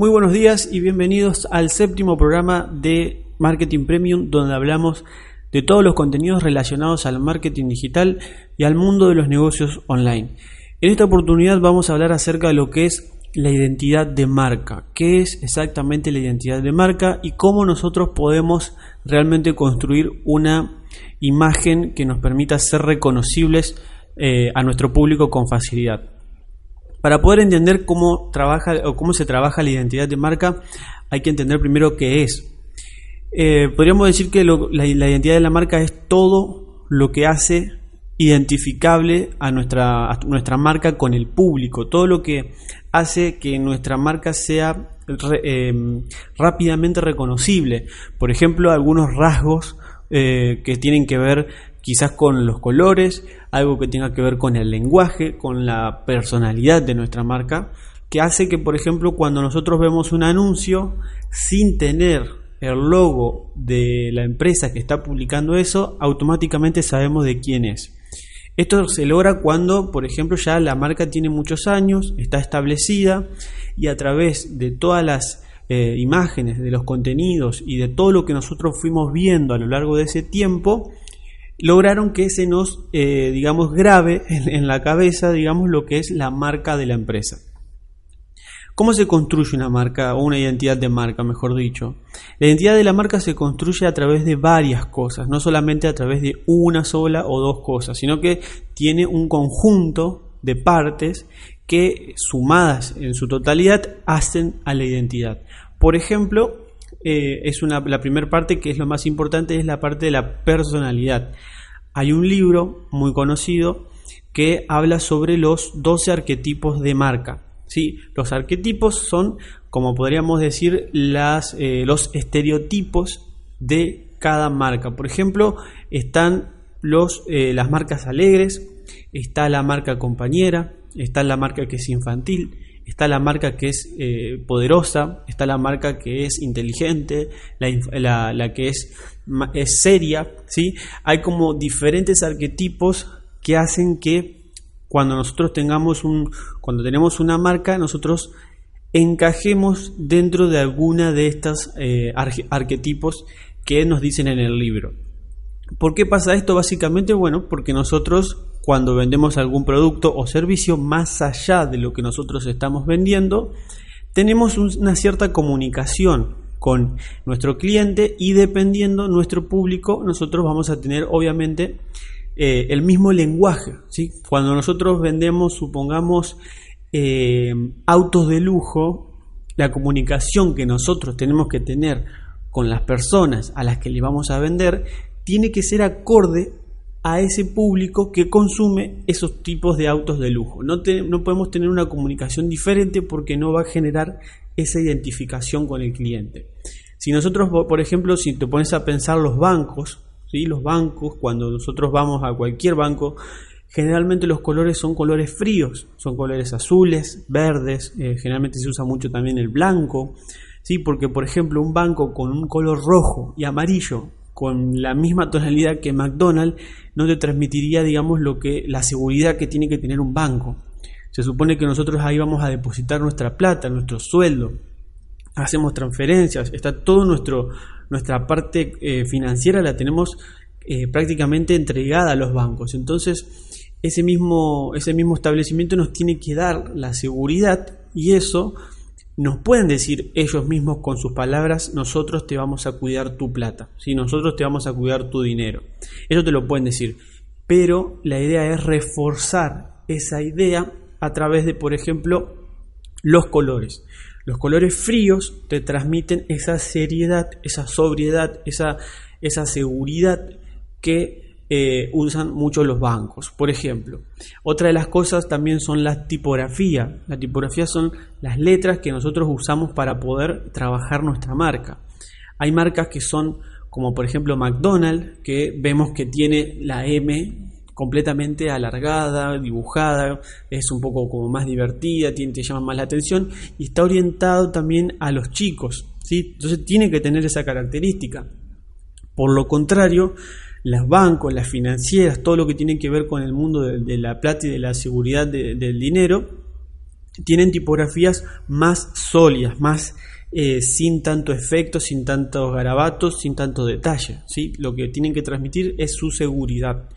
Muy buenos días y bienvenidos al séptimo programa de Marketing Premium donde hablamos de todos los contenidos relacionados al marketing digital y al mundo de los negocios online. En esta oportunidad vamos a hablar acerca de lo que es la identidad de marca, qué es exactamente la identidad de marca y cómo nosotros podemos realmente construir una imagen que nos permita ser reconocibles eh, a nuestro público con facilidad. Para poder entender cómo trabaja o cómo se trabaja la identidad de marca, hay que entender primero qué es. Eh, podríamos decir que la, identidad de la marca es todo lo que hace identificable a nuestra, nuestra marca con el público, todo lo que hace que nuestra marca sea eh, rápidamente reconocible. Por ejemplo, algunos rasgos eh, que tienen que ver quizás con los colores, algo que tenga que ver con el lenguaje, con la personalidad de nuestra marca, que hace que, por ejemplo, cuando nosotros vemos un anuncio sin tener el logo de la empresa que está publicando eso, automáticamente sabemos de quién es. Esto se logra cuando, por ejemplo, ya la marca tiene muchos años, está establecida y a través de todas las eh, imágenes, de los contenidos y de todo lo que nosotros fuimos viendo a lo largo de ese tiempo, lograron que se nos, eh, digamos, grave en, la cabeza, digamos, lo que es la marca de la empresa. ¿Cómo se construye una marca o una identidad de marca, mejor dicho? La identidad de la marca se construye a través de varias cosas, no solamente a través de una sola o dos cosas, sino que tiene un conjunto de partes que sumadas en su totalidad hacen a la identidad. Por ejemplo, eh, es una, la primera parte que es lo más importante, es la parte de la personalidad. Hay un libro muy conocido que habla sobre los 12 arquetipos de marca. ¿sí? Los arquetipos son, como podríamos decir, las, eh, los estereotipos de cada marca. Por ejemplo, están los, eh, las marcas alegres, está la marca compañera, está la marca que es infantil, está la marca que es eh, poderosa, está la marca que es inteligente, la, que es, es seria, ¿sí? Hay como diferentes arquetipos que hacen que cuando nosotros tengamos un, cuando tenemos una marca, nosotros encajemos dentro de alguna de estos eh, arquetipos que nos dicen en el libro. ¿Por qué pasa esto? Básicamente, bueno, porque nosotros cuando vendemos algún producto o servicio más allá de lo que nosotros estamos vendiendo, tenemos una cierta comunicación con nuestro cliente y dependiendo nuestro público, nosotros vamos a tener obviamente eh, el mismo lenguaje. ¿sí? Cuando nosotros vendemos, supongamos, eh, autos de lujo, la comunicación que nosotros tenemos que tener con las personas a las que le vamos a vender tiene que ser acorde a ese público que consume esos tipos de autos de lujo. No, no podemos tener una comunicación diferente porque no va a generar esa identificación con el cliente. Si nosotros, por ejemplo, si te pones a pensar los bancos, ¿sí? los bancos, cuando nosotros vamos a cualquier banco, generalmente los colores son colores fríos, son colores azules, verdes, eh, generalmente se usa mucho también el blanco, ¿sí? porque por ejemplo un banco con un color rojo y amarillo con la misma tonalidad que McDonald's no te transmitiría, digamos, lo que la seguridad que tiene que tener un banco. Se supone que nosotros ahí vamos a depositar nuestra plata, nuestro sueldo, hacemos transferencias, está todo nuestro nuestra parte eh, financiera la tenemos eh, prácticamente entregada a los bancos. Entonces, ese mismo, ese mismo establecimiento nos tiene que dar la seguridad y eso nos pueden decir ellos mismos con sus palabras, nosotros te vamos a cuidar tu plata, si nosotros te vamos a cuidar tu dinero. Eso te lo pueden decir, pero la idea es reforzar esa idea a través de, por ejemplo, los colores. Los colores fríos te transmiten esa seriedad, esa sobriedad, esa, esa seguridad que eh, usan mucho los bancos. Por ejemplo, otra de las cosas también son la tipografía. La tipografía son las letras que nosotros usamos para poder trabajar nuestra marca. Hay marcas que son como por ejemplo McDonald's, que vemos que tiene la M completamente alargada, dibujada, es un poco como más divertida, tiene, te llama más la atención y está orientado también a los chicos, ¿sí? Entonces tiene que tener esa característica. Por lo contrario, los bancos, las financieras, todo lo que tiene que ver con el mundo de, la plata y de la seguridad del dinero, tienen tipografías más sólidas, más eh, sin tanto efecto, sin tantos garabatos, sin tanto detalle. ¿sí? Lo que tienen que transmitir es su seguridad.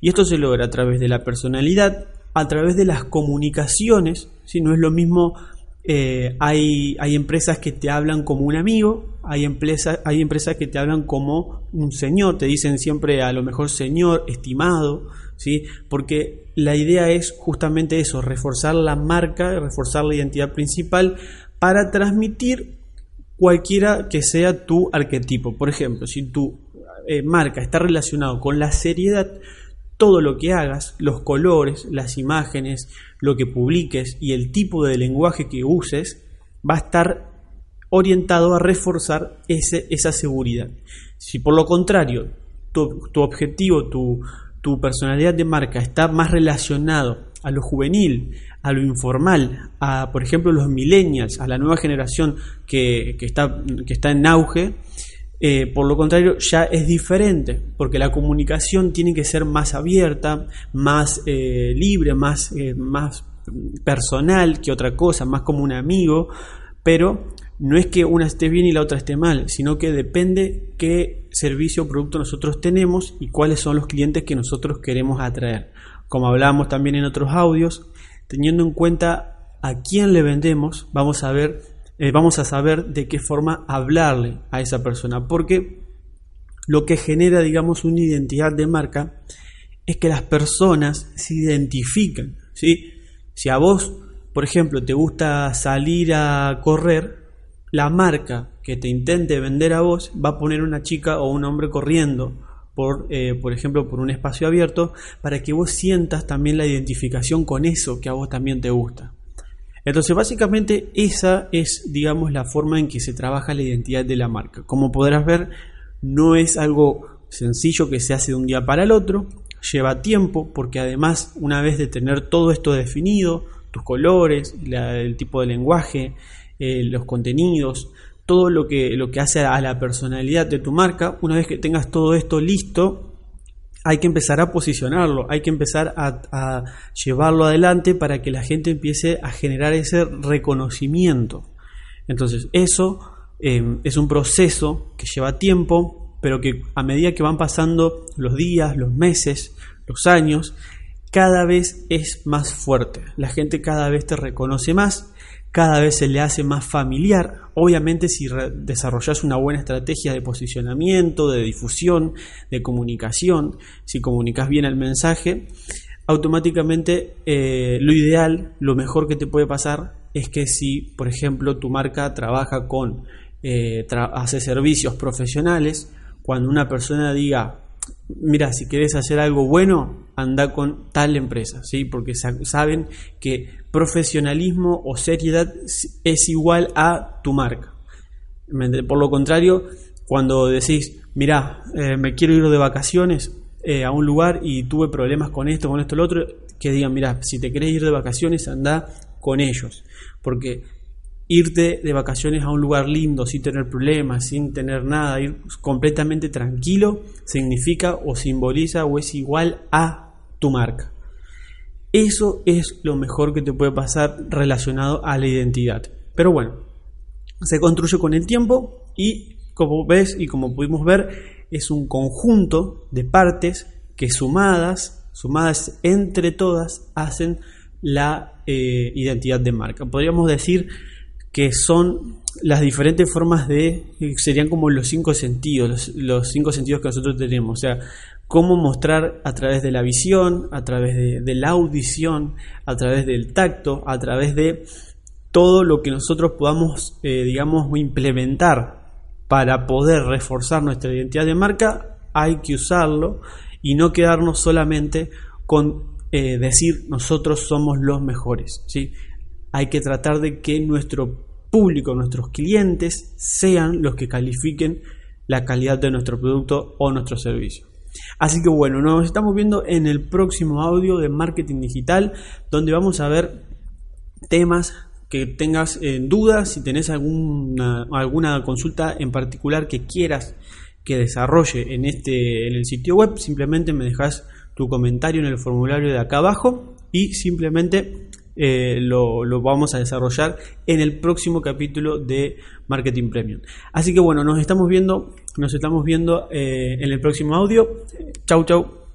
Y esto se logra a través de la personalidad, a través de las comunicaciones. si No es lo mismo, eh, hay, hay, empresas que te hablan como un amigo, hay, empresas, hay empresas que te hablan como un señor, te dicen siempre a lo mejor señor, estimado, ¿sí? porque la idea es justamente eso, reforzar la marca, reforzar la identidad principal para transmitir cualquiera que sea tu arquetipo. Por ejemplo, si tu eh, marca está relacionado con la seriedad, todo lo que hagas, los colores, las imágenes, lo que publiques y el tipo de lenguaje que uses, va a estar orientado a reforzar ese, esa seguridad. Si por lo contrario tu, objetivo, tu, tu personalidad de marca está más relacionado a lo juvenil, a lo informal, a por ejemplo los millennials, a la nueva generación que, está, que está en auge, eh, por lo contrario ya es diferente, porque la comunicación tiene que ser más abierta, más eh, libre, más, eh, más personal que otra cosa, más como un amigo, pero no es que una esté bien y la otra esté mal, sino que depende qué servicio o producto nosotros tenemos y cuáles son los clientes que nosotros queremos atraer. Como hablábamos también en otros audios, teniendo en cuenta a quién le vendemos, vamos a ver, eh, vamos a saber de qué forma hablarle a esa persona, porque lo que genera, digamos, una identidad de marca es que las personas se identifican, ¿sí? Si a vos, por ejemplo, te gusta salir a correr, la marca que te intente vender a vos va a poner una chica o un hombre corriendo por, eh, por ejemplo, por un espacio abierto, para que vos sientas también la identificación con eso que a vos también te gusta. Entonces, básicamente esa es, digamos, la forma en que se trabaja la identidad de la marca. Como podrás ver, no es algo sencillo que se hace de un día para el otro, lleva tiempo, porque además, una vez de tener todo esto definido, tus colores, el tipo de lenguaje, eh, los contenidos, todo lo que, lo que hace a la personalidad de tu marca, una vez que tengas todo esto listo, hay que empezar a posicionarlo, hay que empezar a, llevarlo adelante para que la gente empiece a generar ese reconocimiento. Entonces, eso em, es un proceso que lleva tiempo, pero que a medida que van pasando los días, los meses, los años, cada vez es más fuerte. La gente cada vez te reconoce más cada vez se le hace más familiar. Obviamente si desarrollas una buena estrategia de posicionamiento, de difusión, de comunicación, si comunicas bien el mensaje, automáticamente eh, lo ideal, lo mejor que te puede pasar es que si, por ejemplo, tu marca trabaja con, eh, hace servicios profesionales, cuando una persona diga, mira, si quieres hacer algo bueno, anda con tal empresa, ¿sí? Porque saben que profesionalismo o seriedad es igual a tu marca. Por lo contrario, cuando decís, mira, eh, me quiero ir de vacaciones eh, a un lugar y tuve problemas con esto, con esto, lo otro, que digan, mira, si te querés ir de vacaciones, anda con ellos. Porque irte de vacaciones a un lugar lindo, sin tener problemas, sin tener nada, ir completamente tranquilo, significa o simboliza o es igual a tu marca. Eso es lo mejor que te puede pasar relacionado a la identidad. Pero bueno, se construye con el tiempo y como ves y como pudimos ver, es un conjunto de partes que sumadas, sumadas entre todas, hacen la eh, identidad de marca. Podríamos decir que son las diferentes formas de, serían como los cinco sentidos, los, cinco sentidos que nosotros tenemos. O sea, cómo mostrar a través de la visión, a través de, la audición, a través del tacto, a través de todo lo que nosotros podamos, eh, digamos, implementar para poder reforzar nuestra identidad de marca, hay que usarlo y no quedarnos solamente con eh, decir nosotros somos los mejores. ¿sí? Hay que tratar de que nuestro público, nuestros clientes, sean los que califiquen la calidad de nuestro producto o nuestro servicio. Así que bueno, nos estamos viendo en el próximo audio de marketing digital, donde vamos a ver temas que tengas en dudas, si tenés alguna, alguna consulta en particular que quieras que desarrolle en, este, en el sitio web, simplemente me dejas tu comentario en el formulario de acá abajo y simplemente eh, lo, vamos a desarrollar en el próximo capítulo de Marketing Premium. Así que bueno, nos estamos viendo, nos estamos viendo en el próximo audio. Chau, chau.